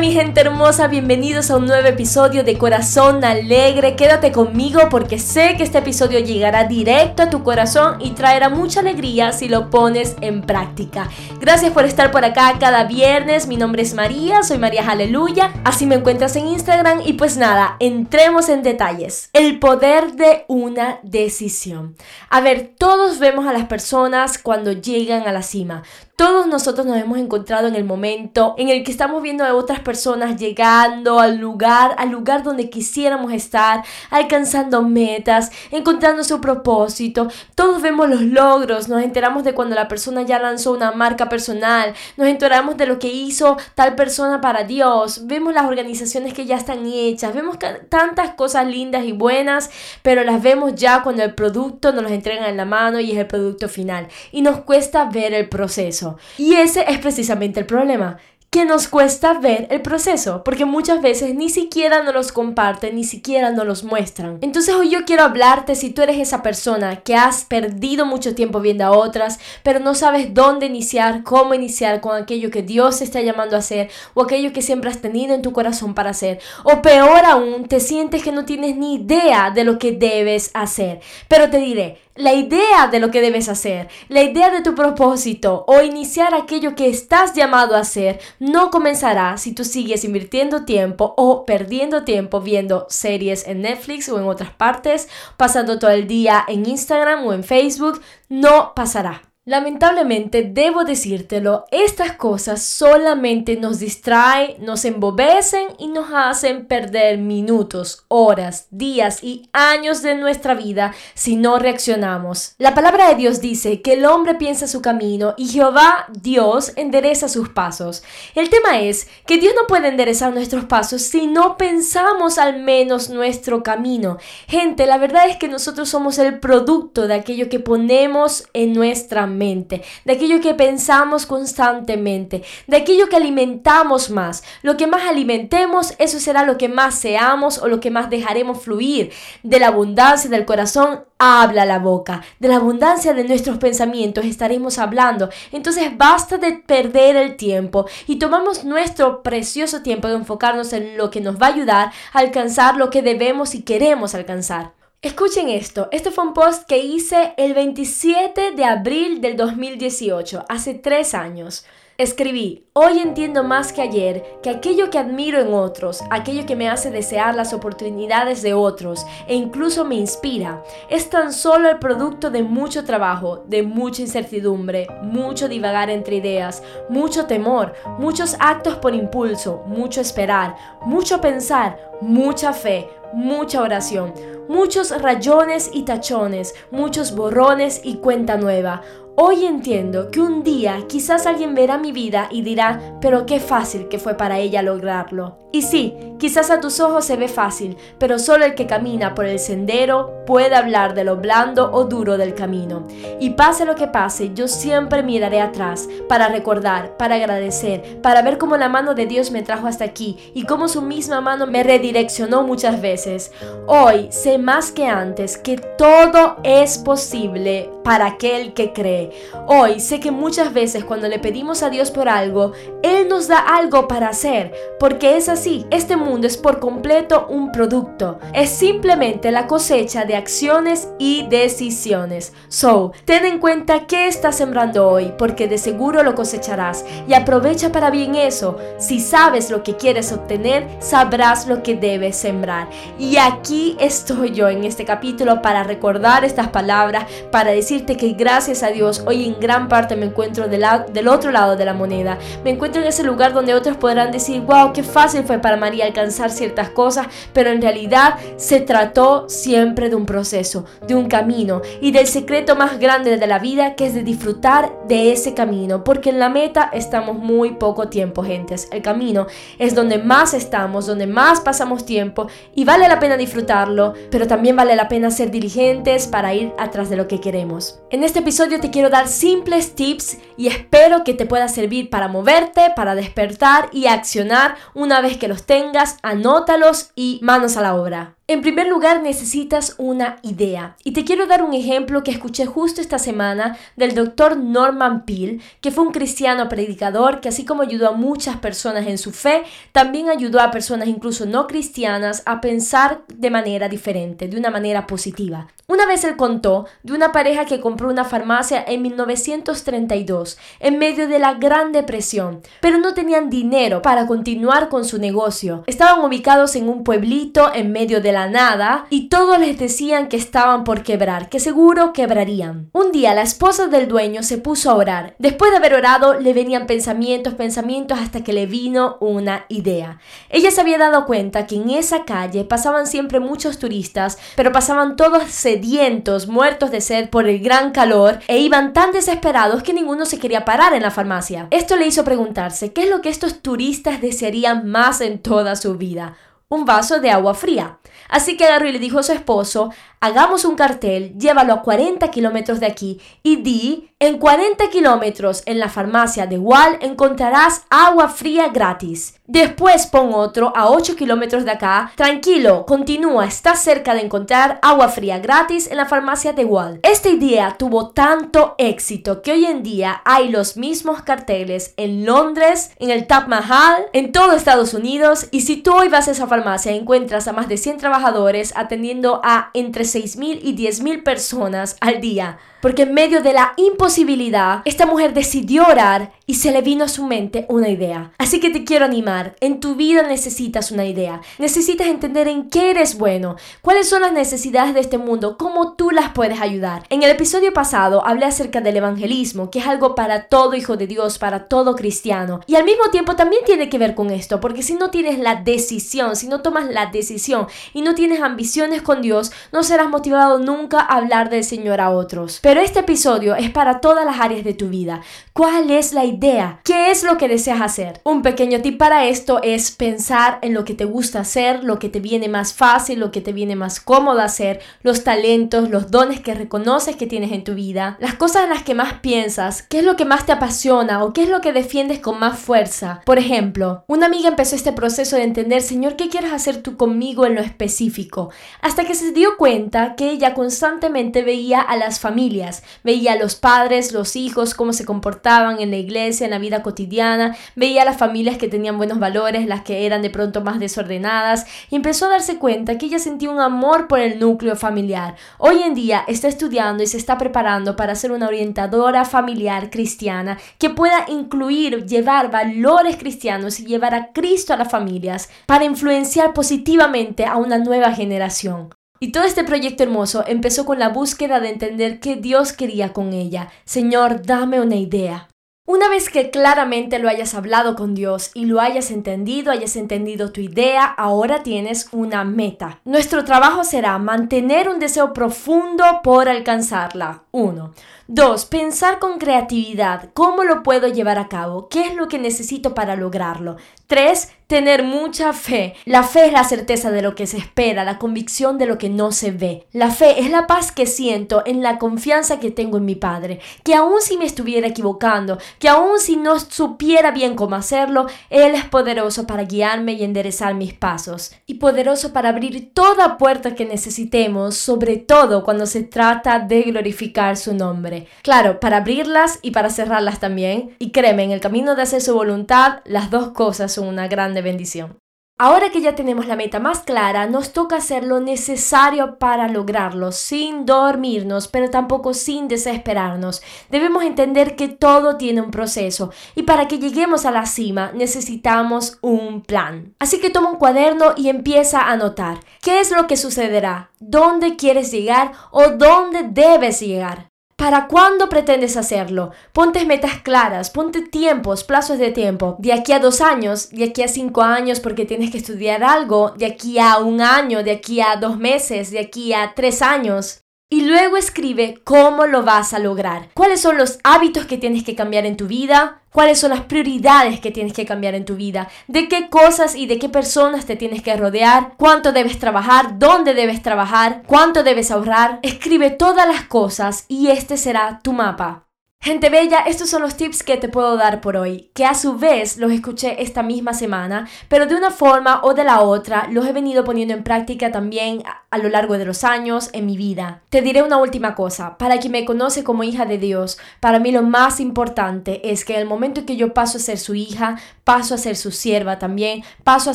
mi gente hermosa, bienvenidos a un nuevo episodio de Corazón Alegre. Quédate conmigo porque sé que este episodio llegará directo a tu corazón y traerá mucha alegría si lo pones en práctica. Gracias por estar por acá cada viernes. Mi nombre es María, soy María Aleluya. Así me encuentras en Instagram y pues nada, entremos en detalles. El poder de una decisión. A ver, todos vemos a las personas cuando llegan a la cima. Todos nosotros nos hemos encontrado en el momento en el que estamos viendo a otras personas llegando al lugar, al lugar donde quisiéramos estar, alcanzando metas, encontrando su propósito. Todos vemos los logros, nos enteramos de cuando la persona ya lanzó una marca personal, nos enteramos de lo que hizo tal persona para Dios, vemos las organizaciones que ya están hechas, vemos tantas cosas lindas y buenas, pero las vemos ya cuando el producto nos los entregan en la mano y es el producto final. Y nos cuesta ver el proceso. Y ese es precisamente el problema que nos cuesta ver el proceso, porque muchas veces ni siquiera nos los comparten, ni siquiera nos los muestran. Entonces hoy yo quiero hablarte si tú eres esa persona que has perdido mucho tiempo viendo a otras, pero no sabes dónde iniciar, cómo iniciar con aquello que Dios te está llamando a hacer o aquello que siempre has tenido en tu corazón para hacer. O peor aún, te sientes que no tienes ni idea de lo que debes hacer. Pero te diré, la idea de lo que debes hacer, la idea de tu propósito o iniciar aquello que estás llamado a hacer no comenzará si tú sigues invirtiendo tiempo o perdiendo tiempo viendo series en Netflix o en otras partes, pasando todo el día en Instagram o en Facebook, no pasará. Lamentablemente, debo decírtelo, estas cosas solamente nos distraen, nos embobecen y nos hacen perder minutos, horas, días y años de nuestra vida si no reaccionamos. La palabra de Dios dice que el hombre piensa su camino y Jehová Dios endereza sus pasos. El tema es que Dios no puede enderezar nuestros pasos si no pensamos al menos nuestro camino. Gente, la verdad es que nosotros somos el producto de aquello que ponemos en nuestra mente, de aquello que pensamos constantemente, de aquello que alimentamos más. Lo que más alimentemos, eso será lo que más seamos o lo que más dejaremos fluir. De la abundancia del corazón habla la boca. De la abundancia de nuestros pensamientos estaremos hablando. Entonces basta de perder el tiempo y tomamos nuestro precioso tiempo de enfocarnos en lo que nos va a ayudar a alcanzar lo que debemos y queremos alcanzar. Escuchen esto, este fue un post que hice el 27 de abril del 2018, hace tres años. Escribí, hoy entiendo más que ayer que aquello que admiro en otros, aquello que me hace desear las oportunidades de otros e incluso me inspira, es tan solo el producto de mucho trabajo, de mucha incertidumbre, mucho divagar entre ideas, mucho temor, muchos actos por impulso, mucho esperar, mucho pensar, mucha fe, mucha oración muchos rayones y tachones, muchos borrones y cuenta nueva. Hoy entiendo que un día quizás alguien verá mi vida y dirá, pero qué fácil que fue para ella lograrlo. Y sí, quizás a tus ojos se ve fácil, pero solo el que camina por el sendero puede hablar de lo blando o duro del camino. Y pase lo que pase, yo siempre miraré atrás para recordar, para agradecer, para ver cómo la mano de Dios me trajo hasta aquí y cómo su misma mano me redireccionó muchas veces. Hoy sé más que antes que todo es posible para aquel que cree. Hoy sé que muchas veces cuando le pedimos a Dios por algo, Él nos da algo para hacer, porque es así, este mundo es por completo un producto, es simplemente la cosecha de acciones y decisiones. So, ten en cuenta qué estás sembrando hoy, porque de seguro lo cosecharás, y aprovecha para bien eso. Si sabes lo que quieres obtener, sabrás lo que debes sembrar. Y aquí estoy yo en este capítulo para recordar estas palabras, para decir que gracias a Dios hoy en gran parte me encuentro del otro lado de la moneda. Me encuentro en ese lugar donde otros podrán decir, wow, qué fácil fue para María alcanzar ciertas cosas, pero en realidad se trató siempre de un proceso, de un camino y del secreto más grande de la vida que es de disfrutar de ese camino, porque en la meta estamos muy poco tiempo, gentes. El camino es donde más estamos, donde más pasamos tiempo y vale la pena disfrutarlo, pero también vale la pena ser diligentes para ir atrás de lo que queremos. En este episodio te quiero dar simples tips y espero que te pueda servir para moverte, para despertar y accionar una vez que los tengas, anótalos y manos a la obra. En primer lugar, necesitas una idea. Y te quiero dar un ejemplo que escuché justo esta semana del doctor Norman Peale, que fue un cristiano predicador que así como ayudó a muchas personas en su fe, también ayudó a personas incluso no cristianas a pensar de manera diferente, de una manera positiva. Una vez él contó de una pareja que compró una farmacia en 1932, en medio de la Gran Depresión, pero no tenían dinero para continuar con su negocio. Estaban ubicados en un pueblito en medio de la nada y todos les decían que estaban por quebrar, que seguro quebrarían. Un día la esposa del dueño se puso a orar. Después de haber orado le venían pensamientos, pensamientos hasta que le vino una idea. Ella se había dado cuenta que en esa calle pasaban siempre muchos turistas, pero pasaban todos sedientos, muertos de sed por el gran calor e iban tan desesperados que ninguno se quería parar en la farmacia. Esto le hizo preguntarse qué es lo que estos turistas desearían más en toda su vida. Un vaso de agua fría. Así que agarró y le dijo a su esposo, hagamos un cartel, llévalo a 40 kilómetros de aquí y di, en 40 kilómetros en la farmacia de Wall encontrarás agua fría gratis. Después pon otro a 8 kilómetros de acá, tranquilo, continúa, estás cerca de encontrar agua fría gratis en la farmacia de Wall. Esta idea tuvo tanto éxito que hoy en día hay los mismos carteles en Londres, en el Taj Mahal, en todo Estados Unidos y si tú hoy vas a esa farmacia encuentras a más de 100 trabajadores atendiendo a entre 6.000 y 10.000 personas al día. Porque en medio de la imposibilidad, esta mujer decidió orar y se le vino a su mente una idea. Así que te quiero animar, en tu vida necesitas una idea. Necesitas entender en qué eres bueno, cuáles son las necesidades de este mundo, cómo tú las puedes ayudar. En el episodio pasado hablé acerca del evangelismo, que es algo para todo hijo de Dios, para todo cristiano. Y al mismo tiempo también tiene que ver con esto, porque si no tienes la decisión, si no tomas la decisión y no tienes ambiciones con Dios, no serás motivado nunca a hablar del Señor a otros. Pero este episodio es para todas las áreas de tu vida. ¿Cuál es la idea? ¿Qué es lo que deseas hacer? Un pequeño tip para esto es pensar en lo que te gusta hacer, lo que te viene más fácil, lo que te viene más cómodo hacer, los talentos, los dones que reconoces que tienes en tu vida, las cosas en las que más piensas, qué es lo que más te apasiona o qué es lo que defiendes con más fuerza. Por ejemplo, una amiga empezó este proceso de entender, Señor, ¿qué quieres hacer tú conmigo en lo específico? Hasta que se dio cuenta que ella constantemente veía a las familias, veía a los padres, los hijos, cómo se comportaban, en la iglesia, en la vida cotidiana, veía las familias que tenían buenos valores, las que eran de pronto más desordenadas, y empezó a darse cuenta que ella sentía un amor por el núcleo familiar. Hoy en día está estudiando y se está preparando para ser una orientadora familiar cristiana que pueda incluir, llevar valores cristianos y llevar a Cristo a las familias para influenciar positivamente a una nueva generación. Y todo este proyecto hermoso empezó con la búsqueda de entender qué Dios quería con ella. Señor, dame una idea. Una vez que claramente lo hayas hablado con Dios y lo hayas entendido, hayas entendido tu idea, ahora tienes una meta. Nuestro trabajo será mantener un deseo profundo por alcanzarla. 1. 2. Pensar con creatividad. ¿Cómo lo puedo llevar a cabo? ¿Qué es lo que necesito para lograrlo? 3 tener mucha fe. La fe es la certeza de lo que se espera, la convicción de lo que no se ve. La fe es la paz que siento en la confianza que tengo en mi Padre, que aun si me estuviera equivocando, que aun si no supiera bien cómo hacerlo, Él es poderoso para guiarme y enderezar mis pasos, y poderoso para abrir toda puerta que necesitemos, sobre todo cuando se trata de glorificar su nombre. Claro, para abrirlas y para cerrarlas también, y créeme, en el camino de hacer su voluntad, las dos cosas son una grande bendición. Ahora que ya tenemos la meta más clara, nos toca hacer lo necesario para lograrlo, sin dormirnos, pero tampoco sin desesperarnos. Debemos entender que todo tiene un proceso y para que lleguemos a la cima necesitamos un plan. Así que toma un cuaderno y empieza a anotar qué es lo que sucederá, dónde quieres llegar o dónde debes llegar. ¿Para cuándo pretendes hacerlo? Ponte metas claras, ponte tiempos, plazos de tiempo. De aquí a dos años, de aquí a cinco años porque tienes que estudiar algo, de aquí a un año, de aquí a dos meses, de aquí a tres años. Y luego escribe cómo lo vas a lograr. ¿Cuáles son los hábitos que tienes que cambiar en tu vida? ¿Cuáles son las prioridades que tienes que cambiar en tu vida? ¿De qué cosas y de qué personas te tienes que rodear? ¿Cuánto debes trabajar? ¿Dónde debes trabajar? ¿Cuánto debes ahorrar? Escribe todas las cosas y este será tu mapa. Gente bella, estos son los tips que te puedo dar por hoy, que a su vez los escuché esta misma semana, pero de una forma o de la otra los he venido poniendo en práctica también a lo largo de los años en mi vida. Te diré una última cosa, para quien me conoce como hija de Dios, para mí lo más importante es que el momento en que yo paso a ser su hija, paso a ser su sierva también, paso a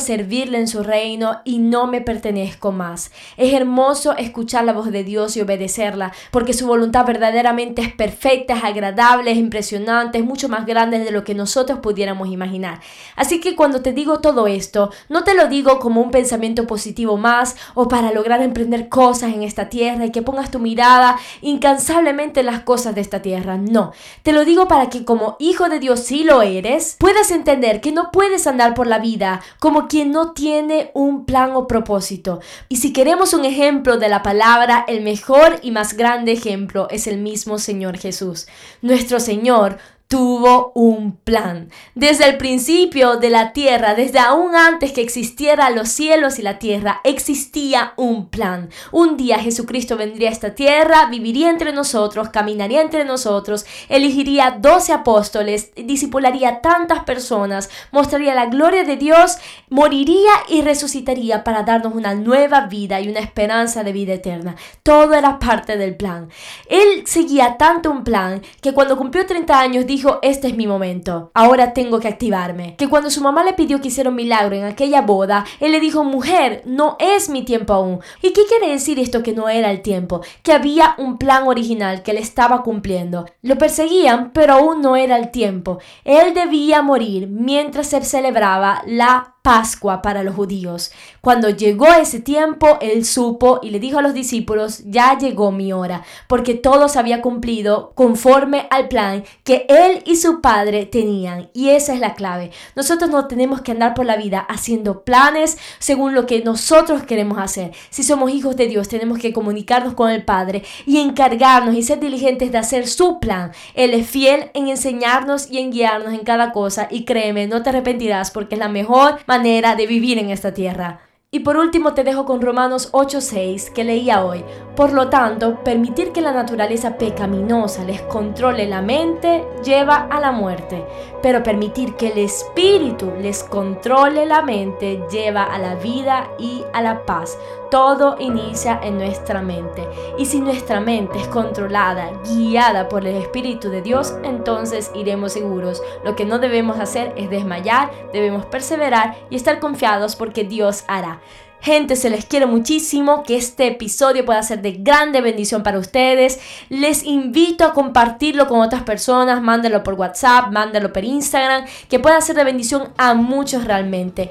servirle en su reino y no me pertenezco más. Es hermoso escuchar la voz de Dios y obedecerla, porque su voluntad verdaderamente es perfecta, es agradable, impresionantes, mucho más grandes de lo que nosotros pudiéramos imaginar. Así que cuando te digo todo esto, no te lo digo como un pensamiento positivo más o para lograr emprender cosas en esta tierra y que pongas tu mirada incansablemente en las cosas de esta tierra. No, te lo digo para que como hijo de Dios si lo eres, puedas entender que no puedes andar por la vida como quien no tiene un plan o propósito. Y si queremos un ejemplo de la palabra, el mejor y más grande ejemplo es el mismo Señor Jesús nuestro Señor tuvo un plan. Desde el principio de la tierra, desde aún antes que existieran los cielos y la tierra, existía un plan. Un día Jesucristo vendría a esta tierra, viviría entre nosotros, caminaría entre nosotros, elegiría doce apóstoles, discipularía tantas personas, mostraría la gloria de Dios, moriría y resucitaría para darnos una nueva vida y una esperanza de vida eterna. Todo era parte del plan. Él seguía tanto un plan que cuando cumplió 30 años dijo, este es mi momento, ahora tengo que activarme. Que cuando su mamá le pidió que hiciera un milagro en aquella boda, él le dijo, mujer, no es mi tiempo aún. ¿Y qué quiere decir esto que no era el tiempo? Que había un plan original que le estaba cumpliendo. Lo perseguían, pero aún no era el tiempo. Él debía morir mientras se celebraba la Pascua para los judíos. Cuando llegó ese tiempo, él supo y le dijo a los discípulos, ya llegó mi hora, porque todo se había cumplido conforme al plan que él y su padre tenían. Y esa es la clave. Nosotros no tenemos que andar por la vida haciendo planes según lo que nosotros queremos hacer. Si somos hijos de Dios, tenemos que comunicarnos con el Padre y encargarnos y ser diligentes de hacer su plan. Él es fiel en enseñarnos y en guiarnos en cada cosa y créeme, no te arrepentirás porque es la mejor manera manera de vivir en esta tierra. Y por último te dejo con Romanos 8:6 que leía hoy. Por lo tanto, permitir que la naturaleza pecaminosa les controle la mente lleva a la muerte, pero permitir que el espíritu les controle la mente lleva a la vida y a la paz. Todo inicia en nuestra mente. Y si nuestra mente es controlada, guiada por el Espíritu de Dios, entonces iremos seguros. Lo que no debemos hacer es desmayar, debemos perseverar y estar confiados porque Dios hará. Gente, se les quiere muchísimo, que este episodio pueda ser de grande bendición para ustedes. Les invito a compartirlo con otras personas, mándenlo por WhatsApp, mándenlo por Instagram, que pueda ser de bendición a muchos realmente.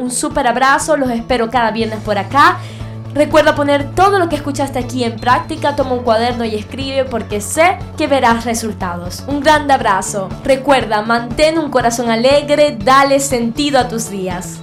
Un súper abrazo, los espero cada viernes por acá. Recuerda poner todo lo que escuchaste aquí en práctica, toma un cuaderno y escribe porque sé que verás resultados. Un grande abrazo. Recuerda, mantén un corazón alegre, dale sentido a tus días.